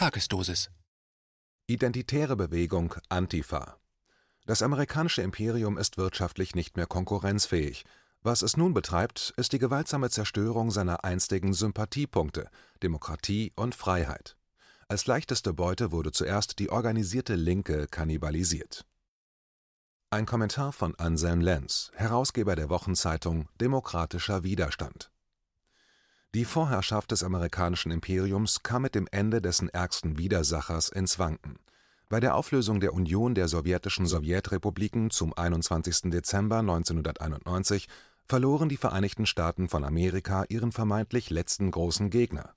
Tagesdosis Identitäre Bewegung Antifa Das amerikanische Imperium ist wirtschaftlich nicht mehr konkurrenzfähig. Was es nun betreibt, ist die gewaltsame Zerstörung seiner einstigen Sympathiepunkte Demokratie und Freiheit. Als leichteste Beute wurde zuerst die organisierte Linke kannibalisiert. Ein Kommentar von Anselm Lenz, Herausgeber der Wochenzeitung Demokratischer Widerstand Die Vorherrschaft des amerikanischen Imperiums kam mit dem Ende dessen ärgsten Widersachers ins Wanken. Bei der Auflösung der Union der sowjetischen Sowjetrepubliken zum 21. Dezember 1991 verloren die Vereinigten Staaten von Amerika ihren vermeintlich letzten großen Gegner.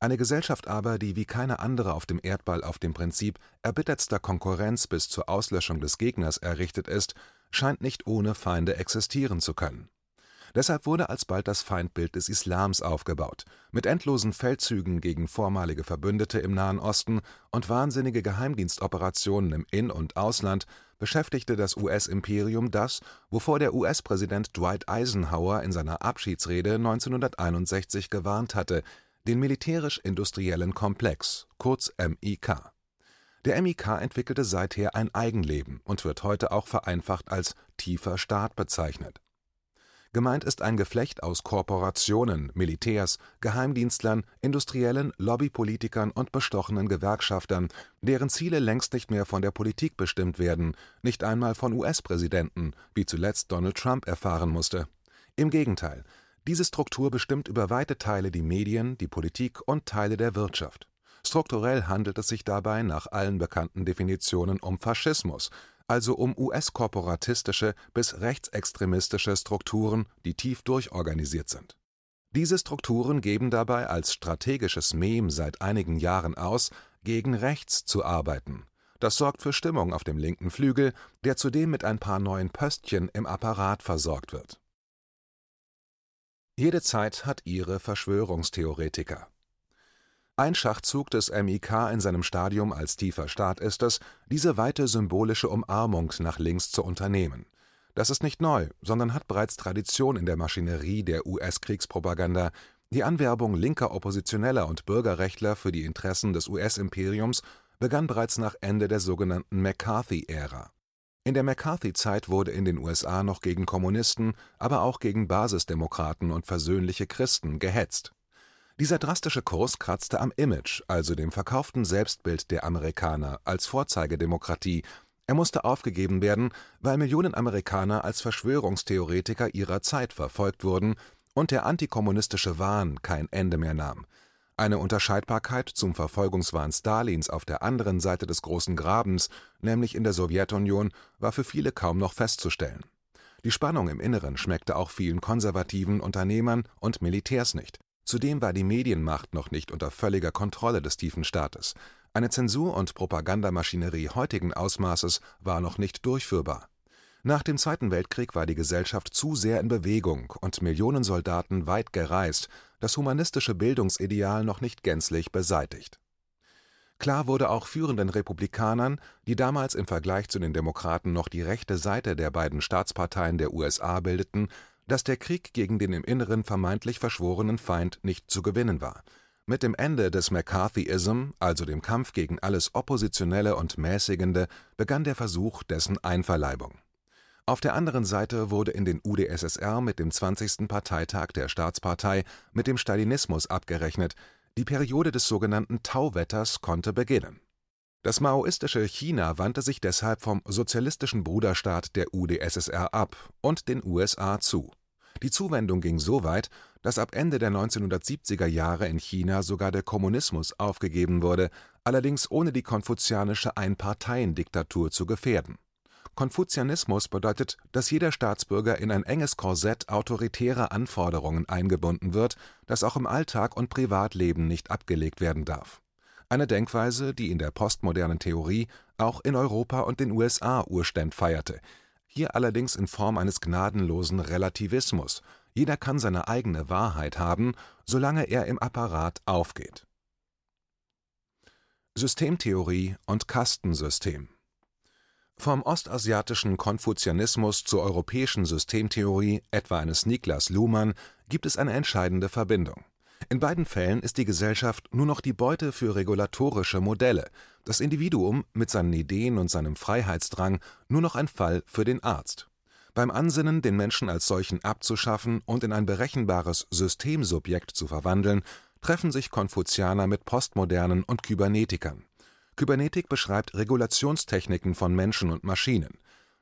Eine Gesellschaft aber, die wie keine andere auf dem Erdball auf dem Prinzip erbittertster Konkurrenz bis zur Auslöschung des Gegners errichtet ist, scheint nicht ohne Feinde existieren zu können. Deshalb wurde alsbald das Feindbild des Islams aufgebaut, mit endlosen Feldzügen gegen vormalige Verbündete im Nahen Osten und wahnsinnige Geheimdienstoperationen im In und Ausland beschäftigte das US-Imperium das, wovor der US-Präsident Dwight Eisenhower in seiner Abschiedsrede 1961 gewarnt hatte den Militärisch-Industriellen Komplex kurz MIK. Der MIK entwickelte seither ein Eigenleben und wird heute auch vereinfacht als „ tiefer Staat “bezeichnet. Gemeint ist ein Geflecht aus Korporationen, Militärs, Geheimdienstlern, Industriellen, Lobbypolitikern und bestochenen Gewerkschaftern, deren Ziele längst nicht mehr von der Politik bestimmt werden, nicht einmal von US-Präsidenten, wie zuletzt Donald Trump erfahren musste. Im Gegenteil diese Struktur bestimmt über weite Teile die Medien, die Politik und Teile der Wirtschaft. Strukturell handelt es sich dabei nach allen bekannten Definitionen um Faschismus, also um US-korporatistische bis rechtsextremistische Strukturen, die tief durchorganisiert sind. Diese Strukturen geben dabei als strategisches Mem seit einigen Jahren aus, gegen rechts zu arbeiten. Das sorgt für Stimmung auf dem linken Flügel, der zudem mit ein paar neuen Pöstchen im Apparat versorgt wird jede Zeit hat ihre Verschwörungstheoretiker. Ein Schachzug des MIK in seinem Stadium als tiefer Staat ist es, diese weite symbolische Umarmung nach links zu unternehmen. Das ist nicht neu, sondern hat bereits Tradition in der Maschinerie der US-Kriegspropaganda. Die Anwerbung linker Oppositioneller und Bürgerrechtler für die Interessen des US-Imperiums begann bereits nach Ende der sogenannten McCarthy-Ära in der McCarthy-Zeit wurde in den USA noch gegen Kommunisten, aber auch gegen Basisdemokraten und versöhnliche Christen gehetzt. Dieser drastische Kurs kratzte am Image, also dem verkauften Selbstbild der Amerikaner als Vorzeigedemokratie. Er musste aufgegeben werden, weil Millionen Amerikaner als Verschwörungstheoretiker ihrer Zeit verfolgt wurden und der antikommunistische Wahn kein Ende mehr nahm eine Unterscheidbarkeit zum Verfolgungswahn Stalins auf der anderen Seite des Großen Grabens, nämlich in der Sowjetunion, war für viele kaum noch festzustellen. Die Spannung im Inneren schmeckte auch vielen konservativen Unternehmern und Militärs nicht. Zudem war die Medienmacht noch nicht unter völliger Kontrolle des tiefen Staates. Eine Zensur und Propagandamaschinerie heutigen Ausmaßes war noch nicht durchführbar nach dem Zweiten Weltkrieg war die Gesellschaft zu sehr in Bewegung und Millionen Soldaten weit gereist, das humanistische Bildungsideal noch nicht gänzlich beseitigt. Klar wurde auch führenden Republikanern, die damals im Vergleich zu den Demokraten noch die rechte Seite der beiden Staatsparteien der USA bildeten, dass der Krieg gegen den im Inneren vermeintlich verschworenen Feind nicht zu gewinnen war. Mit dem Ende des McCarthyism, also dem Kampf gegen alles Oppositionelle und Mäßigende, begann der Versuch dessen Einverleibung auf der anderen Seite wurde in den UdSSR mit dem 20. Parteitag der Staatspartei mit dem Stalinismus abgerechnet, die Periode des sogenannten Tauwetters konnte beginnen. Das maoistische China wandte sich deshalb vom sozialistischen Bruderstaat der UdSSR ab und den USA zu. Die Zuwendung ging so weit, dass ab Ende der 1970er Jahre in China sogar der Kommunismus aufgegeben wurde, allerdings ohne die konfuzianische Einparteiendiktatur zu gefährden Konfuzianismus bedeutet, dass jeder Staatsbürger in ein enges Korsett autoritärer Anforderungen eingebunden wird, das auch im Alltag und Privatleben nicht abgelegt werden darf. Eine Denkweise, die in der postmodernen Theorie auch in Europa und den USA Urständ feierte, hier allerdings in Form eines gnadenlosen Relativismus. Jeder kann seine eigene Wahrheit haben, solange er im Apparat aufgeht. Systemtheorie und Kastensystem vom ostasiatischen Konfuzianismus zur europäischen Systemtheorie, etwa eines Niklas Luhmann, gibt es eine entscheidende Verbindung. In beiden Fällen ist die Gesellschaft nur noch die Beute für regulatorische Modelle, das Individuum mit seinen Ideen und seinem Freiheitsdrang nur noch ein Fall für den Arzt. Beim Ansinnen, den Menschen als solchen abzuschaffen und in ein berechenbares Systemsubjekt zu verwandeln, treffen sich Konfuzianer mit Postmodernen und Kybernetikern. Kybernetik beschreibt Regulationstechniken von Menschen und Maschinen.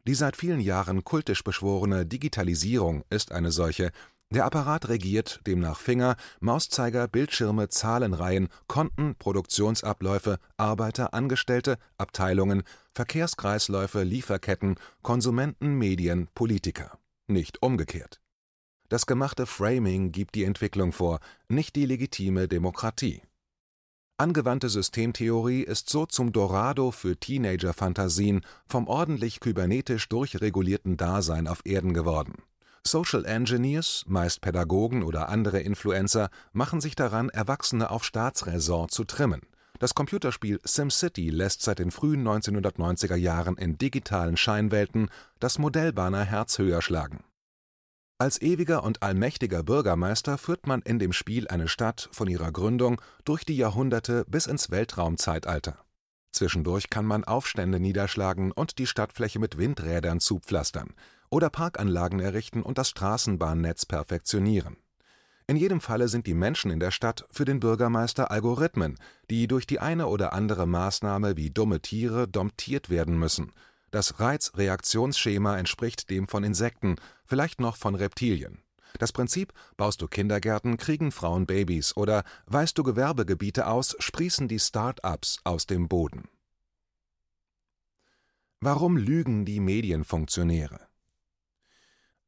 Die seit vielen Jahren kultisch beschworene Digitalisierung ist eine solche, der Apparat regiert, demnach Finger, Mauszeiger, Bildschirme, Zahlenreihen, Konten, Produktionsabläufe, Arbeiter, Angestellte, Abteilungen, Verkehrskreisläufe, Lieferketten, Konsumenten, Medien, Politiker. Nicht umgekehrt. Das gemachte Framing gibt die Entwicklung vor, nicht die legitime Demokratie. Angewandte Systemtheorie ist so zum Dorado für Teenager-Fantasien vom ordentlich kybernetisch durchregulierten Dasein auf Erden geworden Social Engineers, meist Pädagogen oder andere Influencer, machen sich daran, Erwachsene auf Staatsräson zu trimmen. Das Computerspiel SimCity lässt seit den frühen 1990er Jahren in digitalen Scheinwelten das Modellbanner Herz höher schlagen. Als ewiger und allmächtiger Bürgermeister führt man in dem Spiel eine Stadt von ihrer Gründung durch die Jahrhunderte bis ins Weltraumzeitalter. Zwischendurch kann man Aufstände niederschlagen und die Stadtfläche mit Windrädern zupflastern oder Parkanlagen errichten und das Straßenbahnnetz perfektionieren. In jedem Falle sind die Menschen in der Stadt für den Bürgermeister Algorithmen, die durch die eine oder andere Maßnahme wie dumme Tiere domptiert werden müssen. Das Reizreaktionsschema entspricht dem von Insekten, vielleicht noch von Reptilien. Das Prinzip: Baust du Kindergärten, kriegen Frauen Babys oder weißt du Gewerbegebiete aus, sprießen die Start-ups aus dem Boden. Warum lügen die Medienfunktionäre?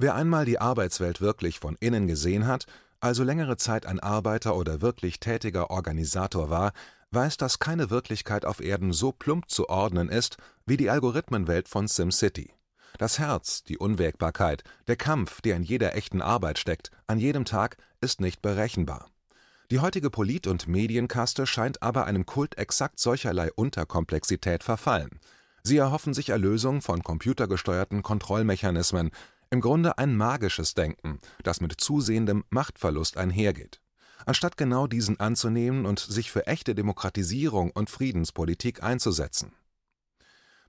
Wer einmal die Arbeitswelt wirklich von innen gesehen hat, also längere Zeit ein Arbeiter oder wirklich tätiger Organisator war, weiß, dass keine Wirklichkeit auf Erden so plump zu ordnen ist wie die Algorithmenwelt von SimCity. Das Herz, die Unwägbarkeit, der Kampf, der in jeder echten Arbeit steckt, an jedem Tag, ist nicht berechenbar. Die heutige Polit- und Medienkaste scheint aber einem Kult exakt solcherlei Unterkomplexität verfallen. Sie erhoffen sich Erlösung von computergesteuerten Kontrollmechanismen, im Grunde ein magisches Denken, das mit zusehendem Machtverlust einhergeht. Anstatt genau diesen anzunehmen und sich für echte Demokratisierung und Friedenspolitik einzusetzen.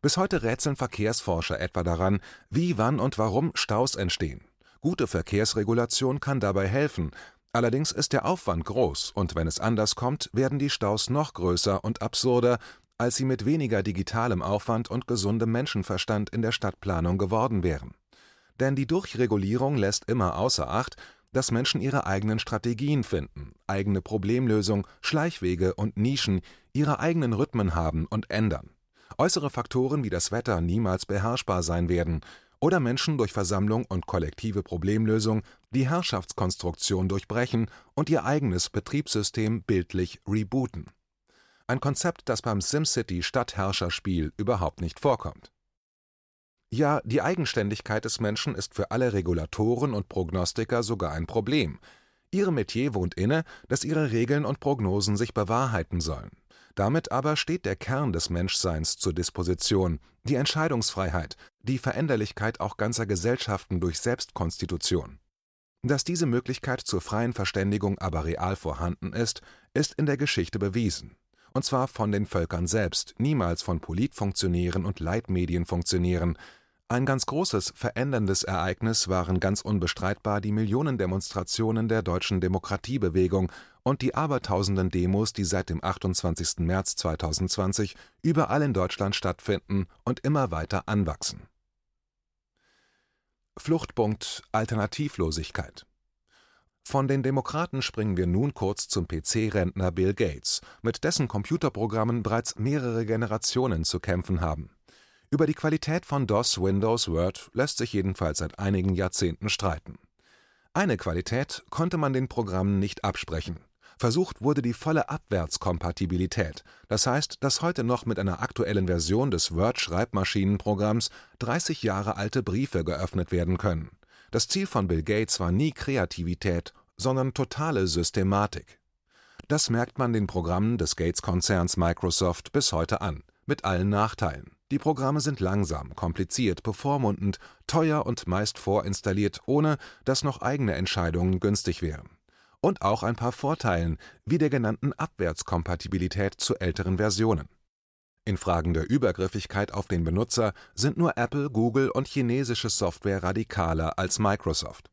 Bis heute rätseln Verkehrsforscher etwa daran, wie, wann und warum Staus entstehen. Gute Verkehrsregulation kann dabei helfen, allerdings ist der Aufwand groß und wenn es anders kommt, werden die Staus noch größer und absurder, als sie mit weniger digitalem Aufwand und gesundem Menschenverstand in der Stadtplanung geworden wären. Denn die Durchregulierung lässt immer außer Acht, dass Menschen ihre eigenen Strategien finden, eigene Problemlösung, Schleichwege und Nischen, ihre eigenen Rhythmen haben und ändern. Äußere Faktoren wie das Wetter niemals beherrschbar sein werden oder Menschen durch Versammlung und kollektive Problemlösung die Herrschaftskonstruktion durchbrechen und ihr eigenes Betriebssystem bildlich rebooten. Ein Konzept, das beim SimCity Stadtherrscherspiel überhaupt nicht vorkommt. Ja, die Eigenständigkeit des Menschen ist für alle Regulatoren und Prognostiker sogar ein Problem. Ihrem Metier wohnt inne, dass ihre Regeln und Prognosen sich bewahrheiten sollen. Damit aber steht der Kern des Menschseins zur Disposition, die Entscheidungsfreiheit, die Veränderlichkeit auch ganzer Gesellschaften durch Selbstkonstitution. Dass diese Möglichkeit zur freien Verständigung aber real vorhanden ist, ist in der Geschichte bewiesen. Und zwar von den Völkern selbst, niemals von Politfunktionären und Leitmedienfunktionären, ein ganz großes, veränderndes Ereignis waren ganz unbestreitbar die Millionendemonstrationen der deutschen Demokratiebewegung und die abertausenden Demos, die seit dem 28. März 2020 überall in Deutschland stattfinden und immer weiter anwachsen. Fluchtpunkt Alternativlosigkeit Von den Demokraten springen wir nun kurz zum PC-Rentner Bill Gates, mit dessen Computerprogrammen bereits mehrere Generationen zu kämpfen haben über die Qualität von DOS, Windows, Word lässt sich jedenfalls seit einigen Jahrzehnten streiten. Eine Qualität konnte man den Programmen nicht absprechen. Versucht wurde die volle Abwärtskompatibilität, das heißt, dass heute noch mit einer aktuellen Version des Word-Schreibmaschinenprogramms 30 Jahre alte Briefe geöffnet werden können. Das Ziel von Bill Gates war nie Kreativität, sondern totale Systematik. Das merkt man den Programmen des Gates-Konzerns Microsoft bis heute an, mit allen Nachteilen. Die Programme sind langsam, kompliziert, bevormundend, teuer und meist vorinstalliert, ohne dass noch eigene Entscheidungen günstig wären. und auch ein paar Vorteilen, wie der genannten Abwärtskompatibilität zu älteren Versionen. In Fragen der Übergriffigkeit auf den Benutzer sind nur Apple, Google und chinesische Software radikaler als Microsoft.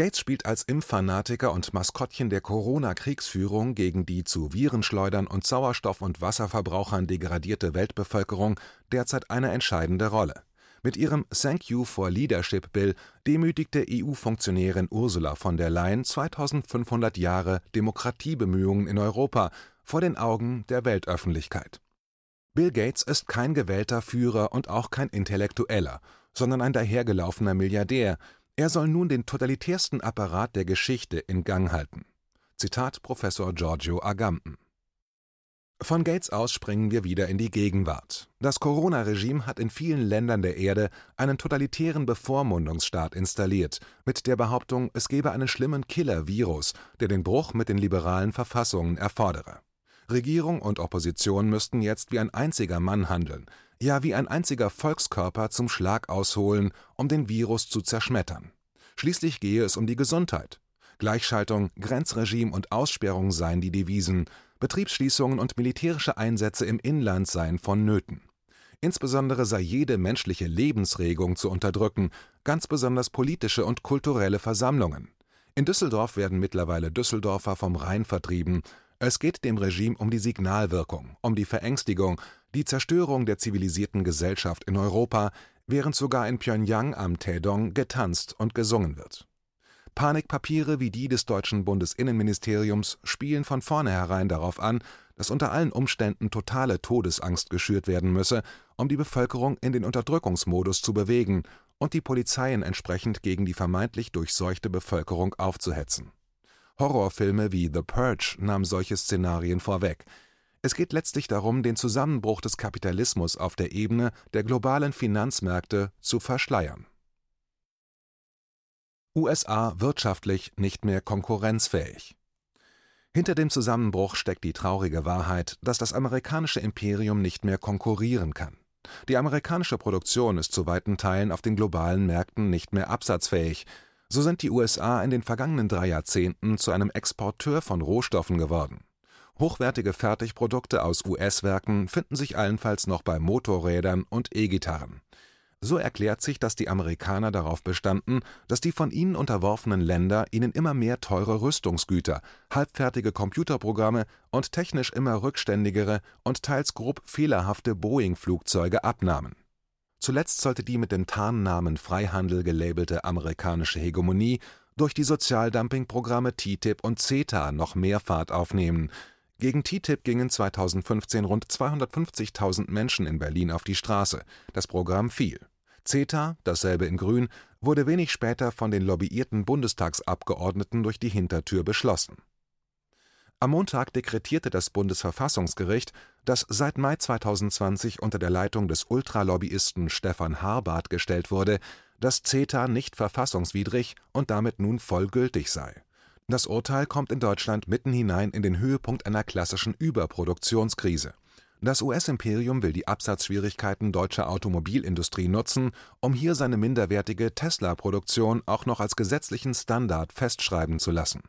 Gates spielt als Impffanatiker und Maskottchen der Corona-Kriegsführung gegen die zu Virenschleudern und Sauerstoff- und Wasserverbrauchern degradierte Weltbevölkerung derzeit eine entscheidende Rolle. Mit ihrem Thank You for Leadership Bill demütigte EU-Funktionärin Ursula von der Leyen 2500 Jahre Demokratiebemühungen in Europa vor den Augen der Weltöffentlichkeit. Bill Gates ist kein gewählter Führer und auch kein Intellektueller, sondern ein dahergelaufener Milliardär. Er soll nun den totalitärsten Apparat der Geschichte in Gang halten. Zitat Professor Giorgio Agamben von Gates aus springen wir wieder in die Gegenwart. Das Corona-Regime hat in vielen Ländern der Erde einen totalitären Bevormundungsstaat installiert, mit der Behauptung, es gebe einen schlimmen Killer-Virus, der den Bruch mit den liberalen Verfassungen erfordere. Regierung und Opposition müssten jetzt wie ein einziger Mann handeln, ja wie ein einziger Volkskörper zum Schlag ausholen, um den Virus zu zerschmettern. Schließlich gehe es um die Gesundheit. Gleichschaltung, Grenzregime und Aussperrung seien die Devisen, Betriebsschließungen und militärische Einsätze im Inland seien vonnöten. Insbesondere sei jede menschliche Lebensregung zu unterdrücken, ganz besonders politische und kulturelle Versammlungen. In Düsseldorf werden mittlerweile Düsseldorfer vom Rhein vertrieben. Es geht dem Regime um die Signalwirkung, um die Verängstigung, die Zerstörung der zivilisierten Gesellschaft in Europa, während sogar in Pjöngjang am Taedong getanzt und gesungen wird Panikpapiere wie die des deutschen Bundesinnenministeriums spielen von vornherein darauf an, dass unter allen Umständen totale Todesangst geschürt werden müsse, um die Bevölkerung in den Unterdrückungsmodus zu bewegen und die Polizeien entsprechend gegen die vermeintlich durchseuchte Bevölkerung aufzuhetzen. Horrorfilme wie The Purge nahmen solche Szenarien vorweg. Es geht letztlich darum, den Zusammenbruch des Kapitalismus auf der Ebene der globalen Finanzmärkte zu verschleiern USA wirtschaftlich nicht mehr konkurrenzfähig. Hinter dem Zusammenbruch steckt die traurige Wahrheit, dass das amerikanische Imperium nicht mehr konkurrieren kann. Die amerikanische Produktion ist zu weiten Teilen auf den globalen Märkten nicht mehr absatzfähig. So sind die USA in den vergangenen drei Jahrzehnten zu einem Exporteur von Rohstoffen geworden. Hochwertige Fertigprodukte aus US-Werken finden sich allenfalls noch bei Motorrädern und E-Gitarren. So erklärt sich, dass die Amerikaner darauf bestanden, dass die von ihnen unterworfenen Länder ihnen immer mehr teure Rüstungsgüter, halbfertige Computerprogramme und technisch immer rückständigere und teils grob fehlerhafte Boeing-Flugzeuge abnahmen. Zuletzt sollte die mit dem Tarnnamen Freihandel gelabelte amerikanische Hegemonie durch die Sozialdumpingprogramme TTIP und CETA noch mehr Fahrt aufnehmen. Gegen TTIP gingen 2015 rund 250.000 Menschen in Berlin auf die Straße. Das Programm fiel CETA, dasselbe in Grün, wurde wenig später von den lobbyierten Bundestagsabgeordneten durch die Hintertür beschlossen. Am Montag dekretierte das Bundesverfassungsgericht, das seit Mai 2020 unter der Leitung des Ultralobbyisten Stefan Harbart gestellt wurde, dass CETA nicht verfassungswidrig und damit nun voll gültig sei. Das Urteil kommt in Deutschland mitten hinein in den Höhepunkt einer klassischen Überproduktionskrise das US-Imperium will die Absatzschwierigkeiten deutscher Automobilindustrie nutzen, um hier seine minderwertige Tesla-Produktion auch noch als gesetzlichen Standard festschreiben zu lassen.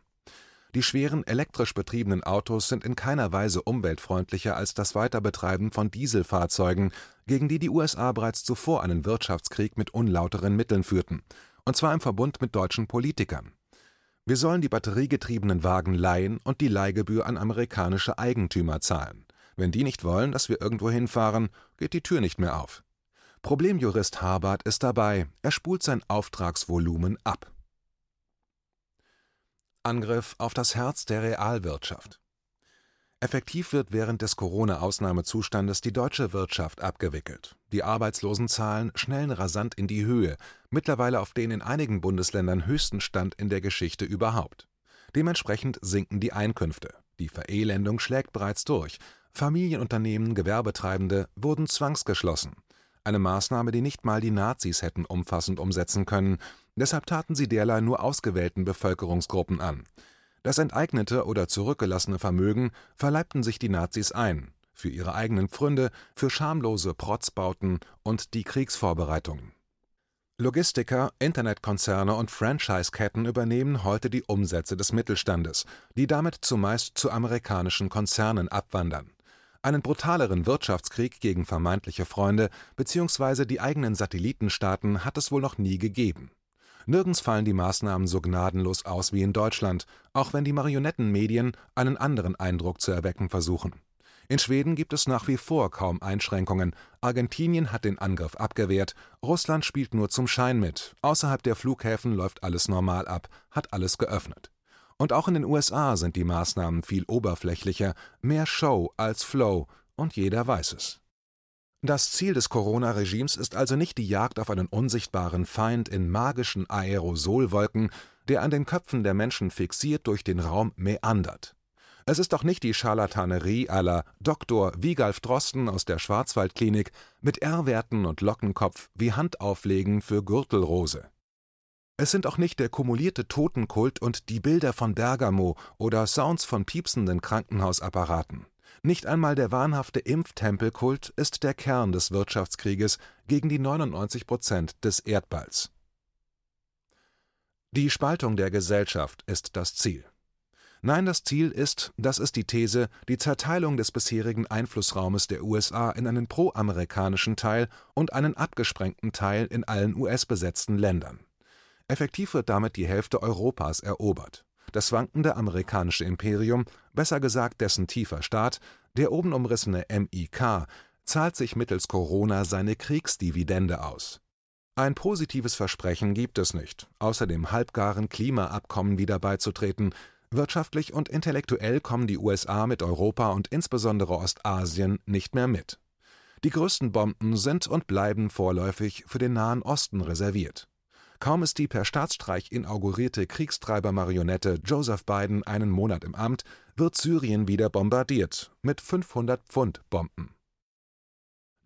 Die schweren elektrisch betriebenen Autos sind in keiner Weise umweltfreundlicher als das Weiterbetreiben von Dieselfahrzeugen, gegen die die USA bereits zuvor einen Wirtschaftskrieg mit unlauteren Mitteln führten, und zwar im Verbund mit deutschen Politikern. Wir sollen die batteriegetriebenen Wagen leihen und die Leihgebühr an amerikanische Eigentümer zahlen wenn die nicht wollen, dass wir irgendwo hinfahren, geht die Tür nicht mehr auf. Problemjurist Harbart ist dabei, er spult sein Auftragsvolumen ab. Angriff auf das Herz der Realwirtschaft. Effektiv wird während des Corona-Ausnahmezustandes die deutsche Wirtschaft abgewickelt. Die Arbeitslosenzahlen schnellen rasant in die Höhe, mittlerweile auf den in einigen Bundesländern höchsten Stand in der Geschichte überhaupt. Dementsprechend sinken die Einkünfte. Die Verelendung schlägt bereits durch, Familienunternehmen, Gewerbetreibende wurden zwangsgeschlossen, eine Maßnahme, die nicht mal die Nazis hätten umfassend umsetzen können, deshalb taten sie derlei nur ausgewählten Bevölkerungsgruppen an. Das enteignete oder zurückgelassene Vermögen verleibten sich die Nazis ein, für ihre eigenen Pfründe, für schamlose Protzbauten und die Kriegsvorbereitungen Logistiker, Internetkonzerne und Franchise-Ketten übernehmen heute die Umsätze des Mittelstandes, die damit zumeist zu amerikanischen Konzernen abwandern. Einen brutaleren Wirtschaftskrieg gegen vermeintliche Freunde bzw. die eigenen Satellitenstaaten hat es wohl noch nie gegeben. Nirgends fallen die Maßnahmen so gnadenlos aus wie in Deutschland, auch wenn die Marionettenmedien einen anderen Eindruck zu erwecken versuchen. In Schweden gibt es nach wie vor kaum Einschränkungen, Argentinien hat den Angriff abgewehrt, Russland spielt nur zum Schein mit, außerhalb der Flughäfen läuft alles normal ab, hat alles geöffnet. Und auch in den USA sind die Maßnahmen viel oberflächlicher, mehr Show als Flow, und jeder weiß es. Das Ziel des Corona-Regimes ist also nicht die Jagd auf einen unsichtbaren Feind in magischen Aerosolwolken, der an den Köpfen der Menschen fixiert durch den Raum meandert. Es ist doch nicht die Scharlatanerie aller Dr. Wigalf Drosten aus der Schwarzwaldklinik mit R-Werten und Lockenkopf wie Handauflegen für Gürtelrose. Es sind auch nicht der kumulierte Totenkult und die Bilder von Bergamo oder Sounds von piepsenden Krankenhausapparaten. Nicht einmal der wahnhafte Impftempelkult ist der Kern des Wirtschaftskrieges gegen die 99 Prozent des Erdballs. Die Spaltung der Gesellschaft ist das Ziel. Nein, das Ziel ist, das ist die These, die Zerteilung des bisherigen Einflussraumes der USA in einen proamerikanischen Teil und einen abgesprengten Teil in allen US-besetzten Ländern. Effektiv wird damit die Hälfte Europas erobert. Das wankende amerikanische Imperium, besser gesagt dessen tiefer Staat, der oben umrissene MIK, zahlt sich mittels Corona seine Kriegsdividende aus. Ein positives Versprechen gibt es nicht, außer dem halbgaren Klimaabkommen wieder beizutreten, Wirtschaftlich und intellektuell kommen die USA mit Europa und insbesondere Ostasien nicht mehr mit. Die größten Bomben sind und bleiben vorläufig für den Nahen Osten reserviert. Kaum ist die per Staatsstreich inaugurierte Kriegstreiber-Marionette Joseph Biden einen Monat im Amt, wird Syrien wieder bombardiert mit 500 Pfund Bomben.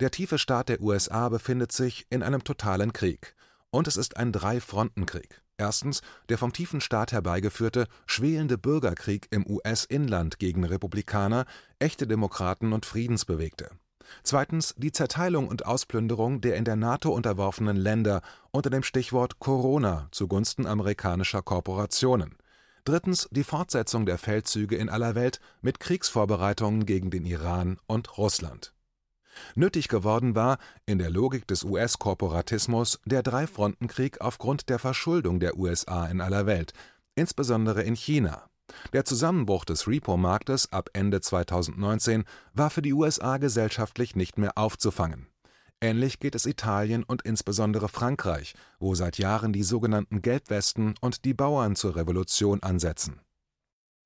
Der tiefe Staat der USA befindet sich in einem totalen Krieg, und es ist ein Drei-Fronten-Krieg. Erstens der vom tiefen Staat herbeigeführte, schwelende Bürgerkrieg im US-Inland gegen Republikaner, echte Demokraten und Friedensbewegte. Zweitens die Zerteilung und Ausplünderung der in der NATO unterworfenen Länder unter dem Stichwort Corona zugunsten amerikanischer Korporationen. Drittens die Fortsetzung der Feldzüge in aller Welt mit Kriegsvorbereitungen gegen den Iran und Russland Nötig geworden war, in der Logik des US-Korporatismus, der Dreifrontenkrieg aufgrund der Verschuldung der USA in aller Welt, insbesondere in China. Der Zusammenbruch des Repo-Marktes ab Ende 2019 war für die USA gesellschaftlich nicht mehr aufzufangen. Ähnlich geht es Italien und insbesondere Frankreich, wo seit Jahren die sogenannten Gelbwesten und die Bauern zur Revolution ansetzen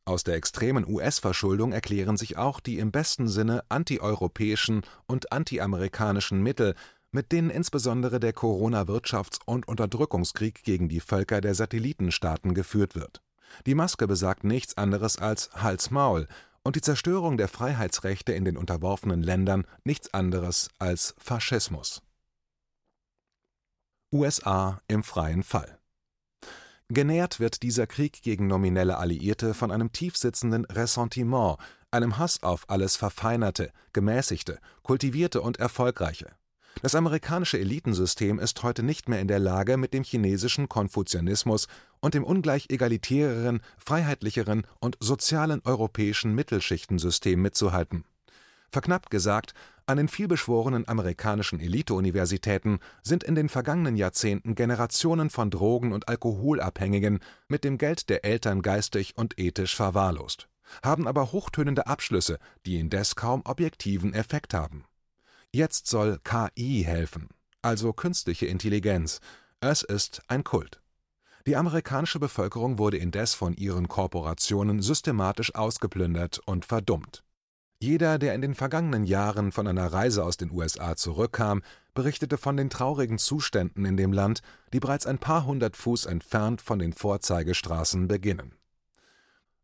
aus der extremen US-Verschuldung erklären sich auch die im besten Sinne antieuropäischen und antiamerikanischen Mittel, mit denen insbesondere der Corona-Wirtschafts- und Unterdrückungskrieg gegen die Völker der Satellitenstaaten geführt wird. Die Maske besagt nichts anderes als Hals-Maul und die Zerstörung der Freiheitsrechte in den unterworfenen Ländern nichts anderes als Faschismus. USA im freien Fall Genährt wird dieser Krieg gegen nominelle Alliierte von einem tiefsitzenden Ressentiment, einem Hass auf alles Verfeinerte, Gemäßigte, Kultivierte und Erfolgreiche. Das amerikanische Elitensystem ist heute nicht mehr in der Lage, mit dem chinesischen Konfuzianismus und dem ungleich egalitäreren, freiheitlicheren und sozialen europäischen Mittelschichtensystem mitzuhalten. Verknappt gesagt an den vielbeschworenen amerikanischen Eliteuniversitäten sind in den vergangenen Jahrzehnten Generationen von Drogen und Alkoholabhängigen mit dem Geld der Eltern geistig und ethisch verwahrlost, haben aber hochtönende Abschlüsse, die indes kaum objektiven Effekt haben. Jetzt soll KI helfen, also künstliche Intelligenz. Es ist ein Kult. Die amerikanische Bevölkerung wurde indes von ihren Korporationen systematisch ausgeplündert und verdummt jeder, der in den vergangenen Jahren von einer Reise aus den USA zurückkam, berichtete von den traurigen Zuständen in dem Land, die bereits ein paar hundert Fuß entfernt von den Vorzeigestraßen beginnen.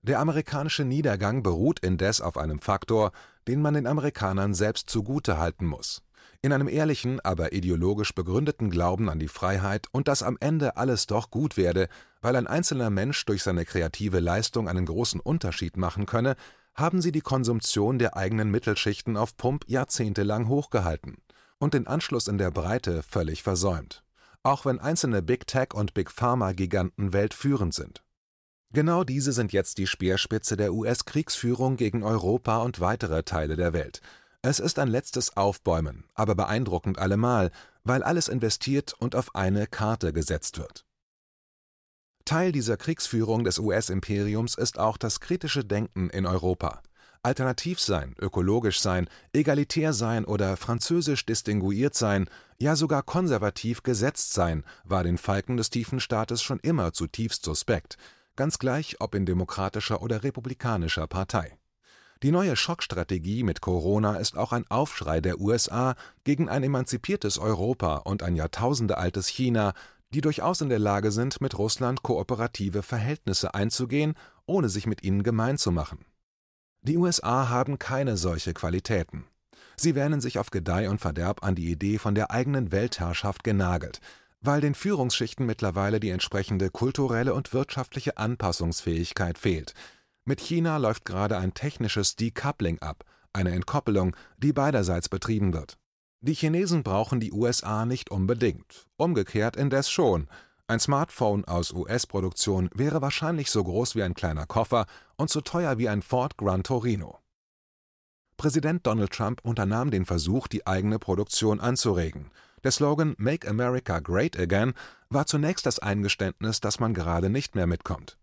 Der amerikanische Niedergang beruht indes auf einem Faktor, den man den Amerikanern selbst zugute halten muss. In einem ehrlichen, aber ideologisch begründeten Glauben an die Freiheit und dass am Ende alles doch gut werde, weil ein einzelner Mensch durch seine kreative Leistung einen großen Unterschied machen könne, haben sie die Konsumption der eigenen Mittelschichten auf Pump jahrzehntelang hochgehalten und den Anschluss in der Breite völlig versäumt. auch wenn einzelne Big Tech und Big Pharma Giganten weltführend sind. Genau diese sind jetzt die Speerspitze der US-Kriegsführung gegen Europa und weitere Teile der Welt. Es ist ein letztes Aufbäumen, aber beeindruckend allemal, weil alles investiert und auf eine Karte gesetzt wird. Teil dieser Kriegsführung des US-Imperiums ist auch das kritische Denken in Europa. Alternativ sein, ökologisch sein, egalitär sein oder französisch distinguiert sein, ja sogar konservativ gesetzt sein, war den Falken des tiefen Staates schon immer zutiefst suspekt, ganz gleich ob in demokratischer oder republikanischer Partei. Die neue Schockstrategie mit Corona ist auch ein Aufschrei der USA gegen ein emanzipiertes Europa und ein jahrtausendealtes China, die durchaus in der Lage sind, mit Russland kooperative Verhältnisse einzugehen, ohne sich mit ihnen gemein zu machen. Die USA haben keine solche Qualitäten. Sie wähnen sich auf Gedeih und Verderb an die Idee von der eigenen Weltherrschaft genagelt, weil den Führungsschichten mittlerweile die entsprechende kulturelle und wirtschaftliche Anpassungsfähigkeit fehlt. Mit China läuft gerade ein technisches Decoupling ab, eine Entkoppelung, die beiderseits betrieben wird. Die Chinesen brauchen die USA nicht unbedingt, umgekehrt indes schon. Ein Smartphone aus US-Produktion wäre wahrscheinlich so groß wie ein kleiner Koffer und so teuer wie ein Ford Gran Torino. Präsident Donald Trump unternahm den Versuch, die eigene Produktion anzuregen. Der Slogan Make America Great Again war zunächst das Eingeständnis, dass man gerade nicht mehr mitkommt.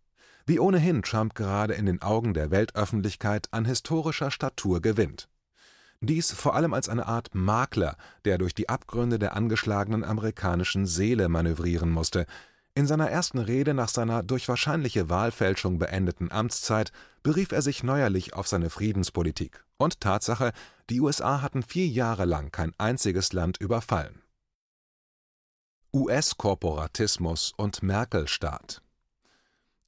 Wie ohnehin Trump gerade in den Augen der Weltöffentlichkeit an historischer Statur gewinnt. Dies vor allem als eine Art Makler, der durch die Abgründe der angeschlagenen amerikanischen Seele manövrieren musste. In seiner ersten Rede nach seiner durch wahrscheinliche Wahlfälschung beendeten Amtszeit berief er sich neuerlich auf seine Friedenspolitik. Und Tatsache, die USA hatten vier Jahre lang kein einziges Land überfallen. US-Korporatismus und Merkel-Staat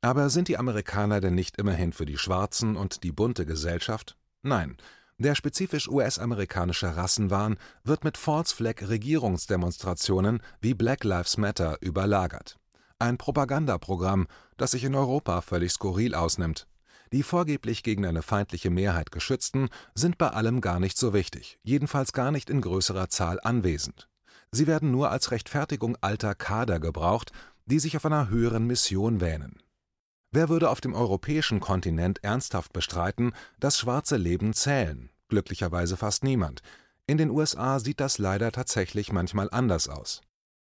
Aber sind die Amerikaner denn nicht immerhin für die Schwarzen und die bunte Gesellschaft? Nein, der spezifisch US-amerikanische Rassenwahn wird mit False-Flag-Regierungsdemonstrationen wie Black Lives Matter überlagert. Ein Propagandaprogramm, das sich in Europa völlig skurril ausnimmt. Die vorgeblich gegen eine feindliche Mehrheit Geschützten sind bei allem gar nicht so wichtig, jedenfalls gar nicht in größerer Zahl anwesend. Sie werden nur als Rechtfertigung alter Kader gebraucht, die sich auf einer höheren Mission wähnen Wer würde auf dem europäischen Kontinent ernsthaft bestreiten, dass schwarze Leben zählen? Glücklicherweise fast niemand. In den USA sieht das leider tatsächlich manchmal anders aus.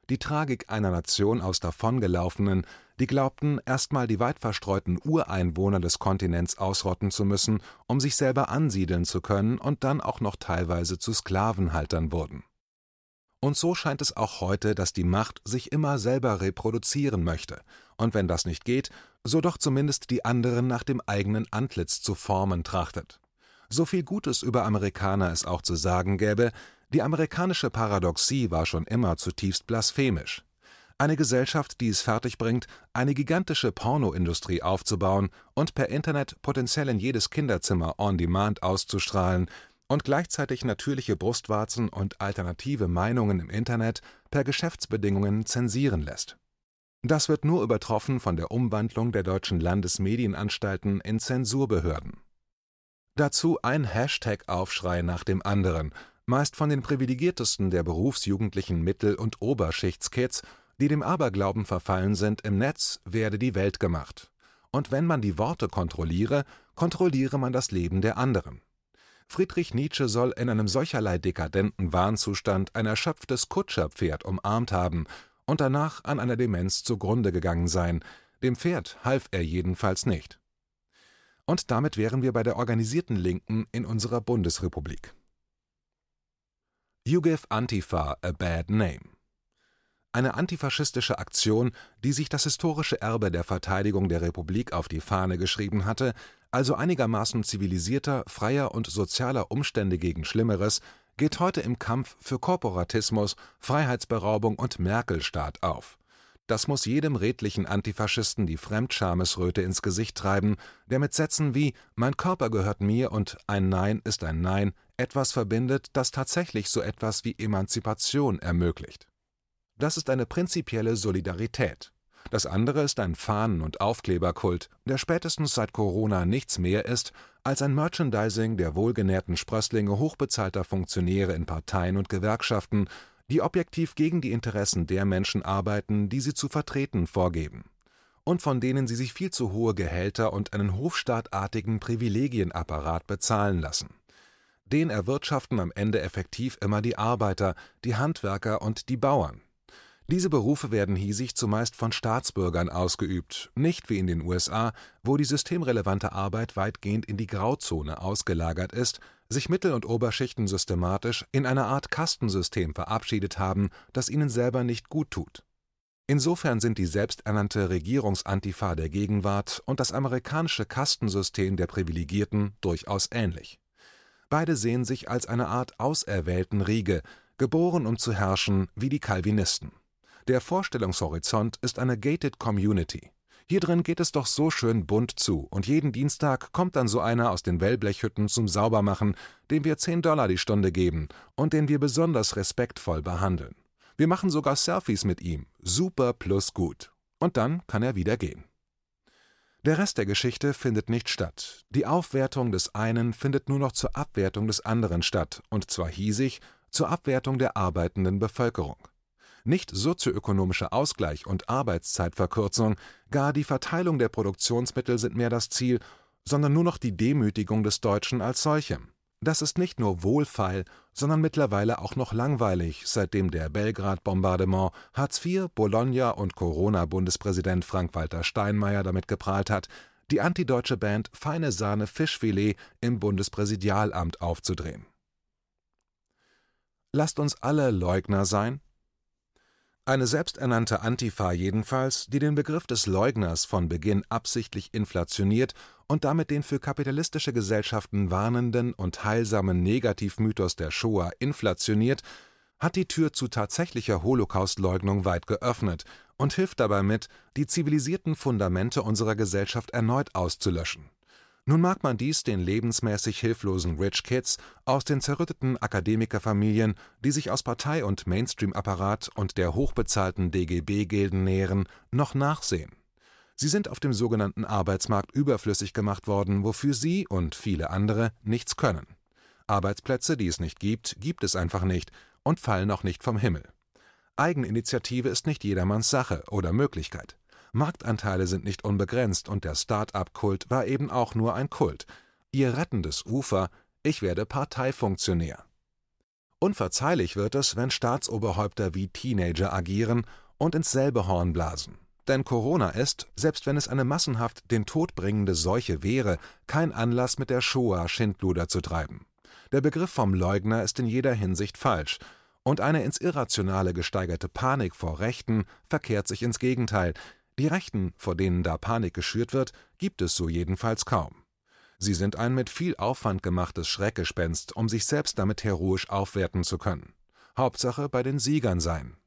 Die Tragik einer Nation aus davongelaufenen, die glaubten, erstmal die weit verstreuten Ureinwohner des Kontinents ausrotten zu müssen, um sich selber ansiedeln zu können und dann auch noch teilweise zu Sklavenhaltern wurden. Und so scheint es auch heute, dass die Macht sich immer selber reproduzieren möchte, und wenn das nicht geht, so doch zumindest die anderen nach dem eigenen Antlitz zu formen trachtet. So viel Gutes über Amerikaner es auch zu sagen gäbe, die amerikanische Paradoxie war schon immer zutiefst blasphemisch. Eine Gesellschaft, die es fertigbringt, eine gigantische Pornoindustrie aufzubauen und per Internet potenziell in jedes Kinderzimmer on demand auszustrahlen und gleichzeitig natürliche Brustwarzen und alternative Meinungen im Internet per Geschäftsbedingungen zensieren lässt. Das wird nur übertroffen von der Umwandlung der deutschen Landesmedienanstalten in Zensurbehörden. Dazu ein Hashtag-Aufschrei nach dem anderen, meist von den privilegiertesten der berufsjugendlichen Mittel- und Oberschichtskids, die dem Aberglauben verfallen sind, im Netz werde die Welt gemacht. Und wenn man die Worte kontrolliere, kontrolliere man das Leben der anderen. Friedrich Nietzsche soll in einem solcherlei dekadenten Wahnzustand ein erschöpftes Kutscherpferd umarmt haben und danach an einer Demenz zugrunde gegangen sein, dem Pferd half er jedenfalls nicht. Und damit wären wir bei der organisierten Linken in unserer Bundesrepublik. You give Antifa a bad name. Eine antifaschistische Aktion, die sich das historische Erbe der Verteidigung der Republik auf die Fahne geschrieben hatte, also einigermaßen zivilisierter, freier und sozialer Umstände gegen Schlimmeres, geht heute im Kampf für Korporatismus, Freiheitsberaubung und Merkelstaat auf. Das muss jedem redlichen Antifaschisten die Fremdschamesröte ins Gesicht treiben, der mit Sätzen wie Mein Körper gehört mir und ein Nein ist ein Nein etwas verbindet, das tatsächlich so etwas wie Emanzipation ermöglicht. Das ist eine prinzipielle Solidarität. Das andere ist ein Fahnen- und Aufkleberkult, der spätestens seit Corona nichts mehr ist als ein Merchandising der wohlgenährten Sprösslinge hochbezahlter Funktionäre in Parteien und Gewerkschaften, die objektiv gegen die Interessen der Menschen arbeiten, die sie zu vertreten vorgeben und von denen sie sich viel zu hohe Gehälter und einen hofstaatartigen Privilegienapparat bezahlen lassen. Den erwirtschaften am Ende effektiv immer die Arbeiter, die Handwerker und die Bauern. Diese Berufe werden hiesig zumeist von Staatsbürgern ausgeübt, nicht wie in den USA, wo die systemrelevante Arbeit weitgehend in die Grauzone ausgelagert ist, sich Mittel- und Oberschichten systematisch in einer Art Kastensystem verabschiedet haben, das ihnen selber nicht gut tut. Insofern sind die selbsternannte Regierungsantifa der Gegenwart und das amerikanische Kastensystem der Privilegierten durchaus ähnlich. Beide sehen sich als eine Art auserwählten Riege, geboren um zu herrschen wie die Calvinisten. Der Vorstellungshorizont ist eine gated community. Hier drin geht es doch so schön bunt zu, und jeden Dienstag kommt dann so einer aus den Wellblechhütten zum Saubermachen, dem wir 10 Dollar die Stunde geben und den wir besonders respektvoll behandeln. Wir machen sogar Selfies mit ihm. Super plus gut. Und dann kann er wieder gehen. Der Rest der Geschichte findet nicht statt. Die Aufwertung des einen findet nur noch zur Abwertung des anderen statt, und zwar hiesig zur Abwertung der arbeitenden Bevölkerung. Nicht sozioökonomischer Ausgleich und Arbeitszeitverkürzung, gar die Verteilung der Produktionsmittel sind mehr das Ziel, sondern nur noch die Demütigung des Deutschen als solchem. Das ist nicht nur wohlfeil, sondern mittlerweile auch noch langweilig, seitdem der Belgrad-Bombardement, Hartz IV, Bologna und Corona-Bundespräsident Frank-Walter Steinmeier damit geprahlt hat, die antideutsche Band Feine Sahne Fischfilet im Bundespräsidialamt aufzudrehen. Lasst uns alle Leugner sein? Eine selbsternannte Antifa jedenfalls, die den Begriff des Leugners von Beginn absichtlich inflationiert und damit den für kapitalistische Gesellschaften warnenden und heilsamen Negativmythos der Shoah inflationiert, hat die Tür zu tatsächlicher Holocaustleugnung weit geöffnet und hilft dabei mit, die zivilisierten Fundamente unserer Gesellschaft erneut auszulöschen nun mag man dies den lebensmäßig hilflosen Rich Kids aus den zerrütteten Akademikerfamilien, die sich aus Partei und Mainstream-Apparat und der hochbezahlten DGB-Gilden nähren, noch nachsehen. Sie sind auf dem sogenannten Arbeitsmarkt überflüssig gemacht worden, wofür sie und viele andere nichts können. Arbeitsplätze, die es nicht gibt, gibt es einfach nicht und fallen auch nicht vom Himmel. Eigeninitiative ist nicht jedermanns Sache oder Möglichkeit. Marktanteile sind nicht unbegrenzt und der Start-up-Kult war eben auch nur ein Kult. Ihr rettendes Ufer, ich werde Parteifunktionär. Unverzeihlich wird es, wenn Staatsoberhäupter wie Teenager agieren und ins selbe Horn blasen. Denn Corona ist, selbst wenn es eine massenhaft den Tod bringende Seuche wäre, kein Anlass, mit der Shoah Schindluder zu treiben. Der Begriff vom Leugner ist in jeder Hinsicht falsch, und eine ins Irrationale gesteigerte Panik vor Rechten verkehrt sich ins Gegenteil, die Rechten, vor denen da Panik geschürt wird, gibt es so jedenfalls kaum. Sie sind ein mit viel Aufwand gemachtes Schreckgespenst, um sich selbst damit heroisch aufwerten zu können. Hauptsache bei den Siegern sein.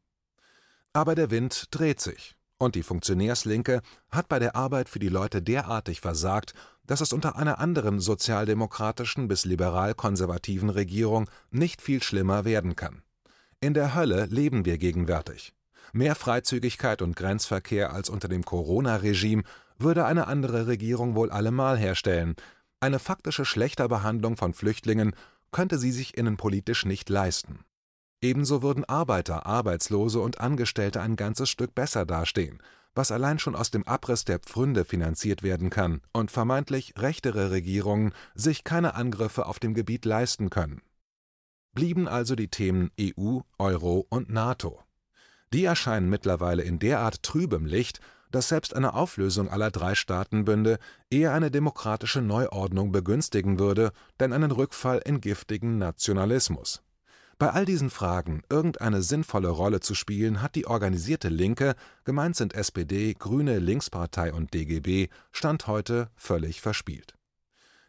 Aber der Wind dreht sich, und die Funktionärslinke hat bei der Arbeit für die Leute derartig versagt, dass es unter einer anderen sozialdemokratischen bis liberal-konservativen Regierung nicht viel schlimmer werden kann. In der Hölle leben wir gegenwärtig. Mehr Freizügigkeit und Grenzverkehr als unter dem Corona-Regime würde eine andere Regierung wohl allemal herstellen. Eine faktische schlechter Behandlung von Flüchtlingen könnte sie sich innenpolitisch nicht leisten. Ebenso würden Arbeiter, Arbeitslose und Angestellte ein ganzes Stück besser dastehen, was allein schon aus dem Abriss der Pfründe finanziert werden kann und vermeintlich rechtere Regierungen sich keine Angriffe auf dem Gebiet leisten können. Blieben also die Themen EU, Euro und NATO. Die erscheinen mittlerweile in derart trübem Licht, dass selbst eine Auflösung aller drei Staatenbünde eher eine demokratische Neuordnung begünstigen würde, denn einen Rückfall in giftigen Nationalismus. Bei all diesen Fragen irgendeine sinnvolle Rolle zu spielen, hat die organisierte Linke, gemeint sind SPD, Grüne, Linkspartei und DGB, Stand heute völlig verspielt.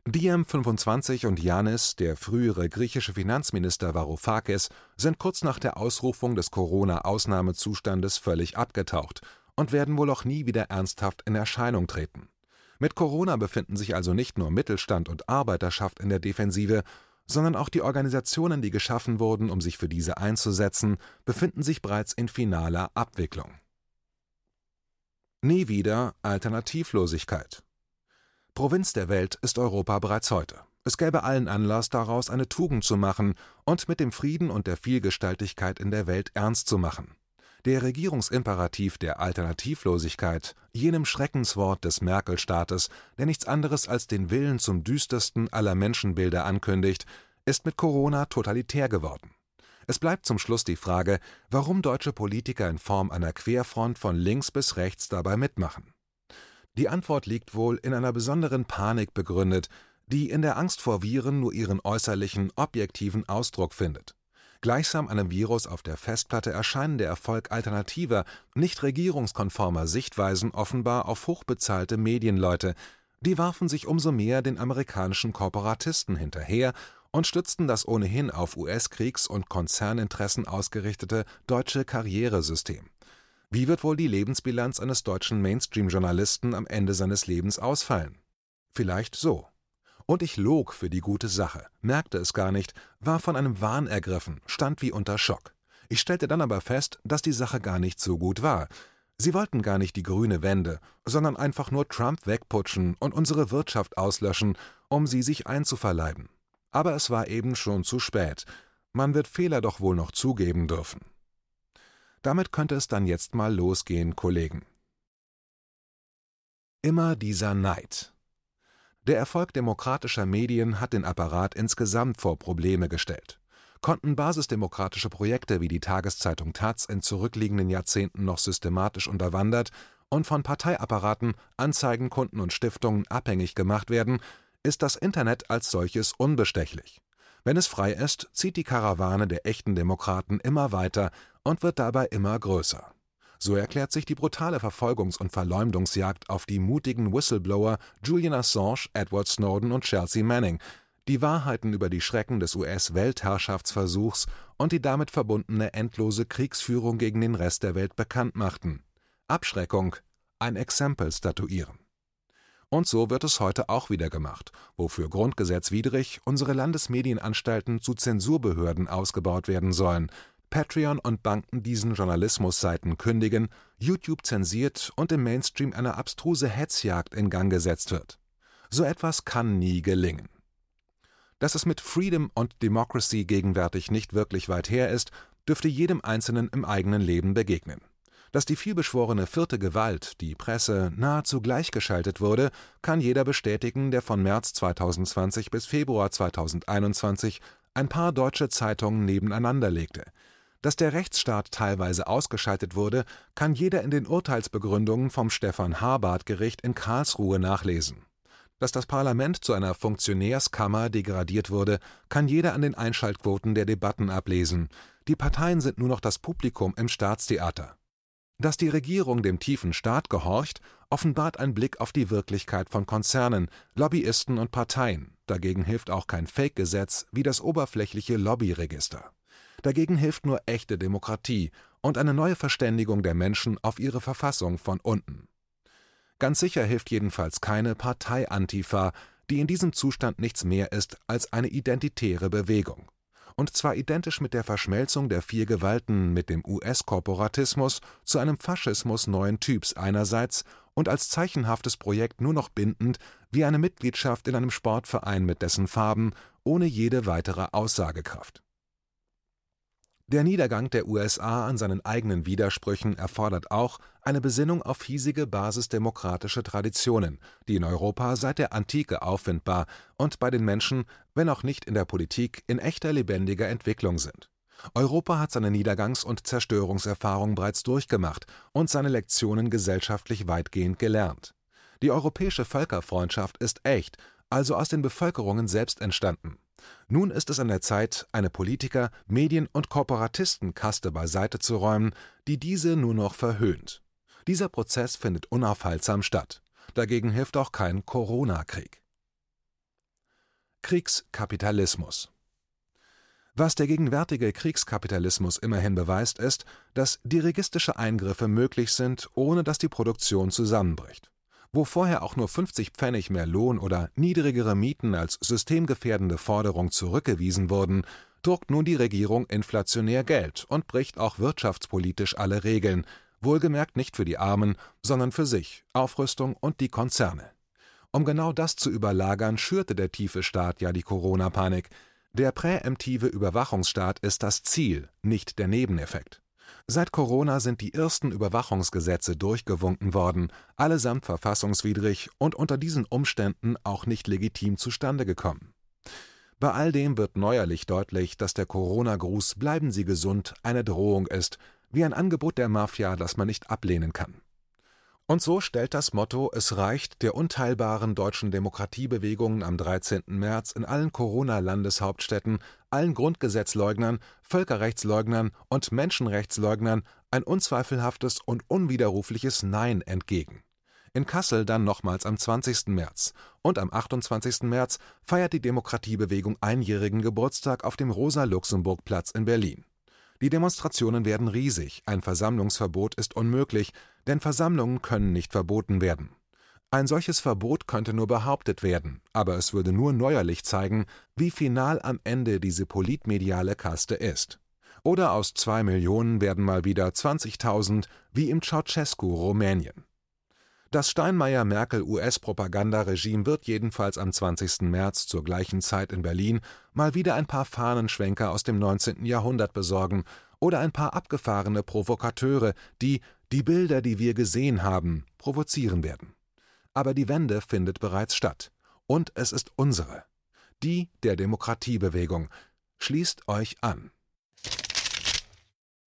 Diem25 und Yanis, der frühere griechische Finanzminister Varoufakis, sind kurz nach der Ausrufung des Corona-Ausnahmezustandes völlig abgetaucht und werden wohl auch nie wieder ernsthaft in Erscheinung treten. Mit Corona befinden sich also nicht nur Mittelstand und Arbeiterschaft in der Defensive, sondern auch die Organisationen, die geschaffen wurden, um sich für diese einzusetzen, befinden sich bereits in finaler Abwicklung. Nie wieder Alternativlosigkeit Provinz der Welt ist Europa bereits heute. Es gäbe allen Anlass daraus eine Tugend zu machen und mit dem Frieden und der Vielgestaltigkeit in der Welt ernst zu machen. Der Regierungsimperativ der Alternativlosigkeit, jenem Schreckenswort des Merkel-Staates, der nichts anderes als den Willen zum düstersten aller Menschenbilder ankündigt, ist mit Corona totalitär geworden. Es bleibt zum Schluss die Frage, warum deutsche Politiker in Form einer Querfront von links bis rechts dabei mitmachen. Die Antwort liegt wohl in einer besonderen Panik begründet, die in der Angst vor Viren nur ihren äußerlichen, objektiven Ausdruck findet. Gleichsam einem Virus auf der Festplatte erscheinen der Erfolg alternativer, nicht regierungskonformer Sichtweisen offenbar auf hochbezahlte Medienleute, die warfen sich umso mehr den amerikanischen Korporatisten hinterher und stützten das ohnehin auf US-Kriegs- und Konzerninteressen ausgerichtete deutsche Karrieresystem. Wie wird wohl die Lebensbilanz eines deutschen Mainstream-Journalisten am Ende seines Lebens ausfallen? Vielleicht so. Und ich log für die gute Sache, merkte es gar nicht, war von einem Wahn ergriffen, stand wie unter Schock. Ich stellte dann aber fest, dass die Sache gar nicht so gut war. Sie wollten gar nicht die grüne Wende, sondern einfach nur Trump wegputschen und unsere Wirtschaft auslöschen, um sie sich einzuverleiben. Aber es war eben schon zu spät. Man wird Fehler doch wohl noch zugeben dürfen. Damit könnte es dann jetzt mal losgehen, Kollegen. Immer dieser Neid. Der Erfolg demokratischer Medien hat den Apparat insgesamt vor Probleme gestellt. Konnten basisdemokratische Projekte wie die Tageszeitung taz in zurückliegenden Jahrzehnten noch systematisch unterwandert und von Parteiapparaten, Anzeigenkunden und Stiftungen abhängig gemacht werden, ist das Internet als solches unbestechlich. Wenn es frei ist, zieht die Karawane der echten Demokraten immer weiter und wird dabei immer größer. So erklärt sich die brutale Verfolgungs- und Verleumdungsjagd auf die mutigen Whistleblower Julian Assange, Edward Snowden und Chelsea Manning, die Wahrheiten über die Schrecken des US-Weltherrschaftsversuchs und die damit verbundene endlose Kriegsführung gegen den Rest der Welt bekannt machten. Abschreckung, ein Exempel statuieren. Und so wird es heute auch wieder gemacht, wofür grundgesetzwidrig unsere Landesmedienanstalten zu Zensurbehörden ausgebaut werden sollen, Patreon und Banken diesen Journalismusseiten kündigen, YouTube zensiert und im Mainstream eine abstruse Hetzjagd in Gang gesetzt wird. So etwas kann nie gelingen. Dass es mit Freedom und Democracy gegenwärtig nicht wirklich weit her ist, dürfte jedem Einzelnen im eigenen Leben begegnen. Dass die vielbeschworene vierte Gewalt, die Presse, nahezu gleichgeschaltet wurde, kann jeder bestätigen, der von März 2020 bis Februar 2021 ein paar deutsche Zeitungen nebeneinander legte, dass der Rechtsstaat teilweise ausgeschaltet wurde, kann jeder in den Urteilsbegründungen vom Stefan-Habart-Gericht in Karlsruhe nachlesen. Dass das Parlament zu einer Funktionärskammer degradiert wurde, kann jeder an den Einschaltquoten der Debatten ablesen. Die Parteien sind nur noch das Publikum im Staatstheater. Dass die Regierung dem tiefen Staat gehorcht, offenbart ein Blick auf die Wirklichkeit von Konzernen, Lobbyisten und Parteien. Dagegen hilft auch kein Fake-Gesetz wie das oberflächliche Lobbyregister. Dagegen hilft nur echte Demokratie und eine neue Verständigung der Menschen auf ihre Verfassung von unten. Ganz sicher hilft jedenfalls keine Partei-Antifa, die in diesem Zustand nichts mehr ist als eine identitäre Bewegung. Und zwar identisch mit der Verschmelzung der vier Gewalten mit dem US-Korporatismus zu einem Faschismus neuen Typs einerseits und als zeichenhaftes Projekt nur noch bindend wie eine Mitgliedschaft in einem Sportverein mit dessen Farben ohne jede weitere Aussagekraft. Der Niedergang der USA an seinen eigenen Widersprüchen erfordert auch eine Besinnung auf hiesige basisdemokratische Traditionen, die in Europa seit der Antike auffindbar und bei den Menschen, wenn auch nicht in der Politik, in echter lebendiger Entwicklung sind. Europa hat seine Niedergangs- und Zerstörungserfahrung bereits durchgemacht und seine Lektionen gesellschaftlich weitgehend gelernt. Die europäische Völkerfreundschaft ist echt, also aus den Bevölkerungen selbst entstanden nun ist es an der Zeit, eine Politiker-, Medien- und Korporatistenkaste beiseite zu räumen, die diese nur noch verhöhnt. Dieser Prozess findet unaufhaltsam statt. Dagegen hilft auch kein Corona-Krieg. Kriegskapitalismus Was der gegenwärtige Kriegskapitalismus immerhin beweist, ist, dass dirigistische Eingriffe möglich sind, ohne dass die Produktion zusammenbricht. Wo vorher auch nur 50 Pfennig mehr Lohn oder niedrigere Mieten als systemgefährdende Forderung zurückgewiesen wurden, druckt nun die Regierung inflationär Geld und bricht auch wirtschaftspolitisch alle Regeln, wohlgemerkt nicht für die Armen, sondern für sich, Aufrüstung und die Konzerne. Um genau das zu überlagern, schürte der tiefe Staat ja die Corona-Panik. Der präemptive Überwachungsstaat ist das Ziel, nicht der Nebeneffekt. Seit Corona sind die ersten Überwachungsgesetze durchgewunken worden, allesamt verfassungswidrig und unter diesen Umständen auch nicht legitim zustande gekommen. Bei all dem wird neuerlich deutlich, dass der Corona-Gruß Bleiben Sie gesund eine Drohung ist, wie ein Angebot der Mafia, das man nicht ablehnen kann. Und so stellt das Motto Es reicht der unteilbaren deutschen Demokratiebewegung am 13. März in allen Corona-Landeshauptstädten, allen Grundgesetzleugnern, Völkerrechtsleugnern und Menschenrechtsleugnern ein unzweifelhaftes und unwiderrufliches Nein entgegen. In Kassel dann nochmals am 20. März. Und am 28. März feiert die Demokratiebewegung einjährigen Geburtstag auf dem Rosa-Luxemburg-Platz in Berlin. Die Demonstrationen werden riesig, ein Versammlungsverbot ist unmöglich, denn Versammlungen können nicht verboten werden. Ein solches Verbot könnte nur behauptet werden, aber es würde nur neuerlich zeigen, wie final am Ende diese politmediale Kaste ist. Oder aus zwei Millionen werden mal wieder 20.000, wie im Ceausescu Rumänien. Das Steinmeier-Merkel-US-Propagandaregime wird jedenfalls am 20. März zur gleichen Zeit in Berlin mal wieder ein paar Fahnenschwenker aus dem 19. Jahrhundert besorgen oder ein paar abgefahrene Provokateure, die die Bilder, die wir gesehen haben, provozieren werden. Aber die Wende findet bereits statt. Und es ist unsere. Die der Demokratiebewegung. Schließt euch an.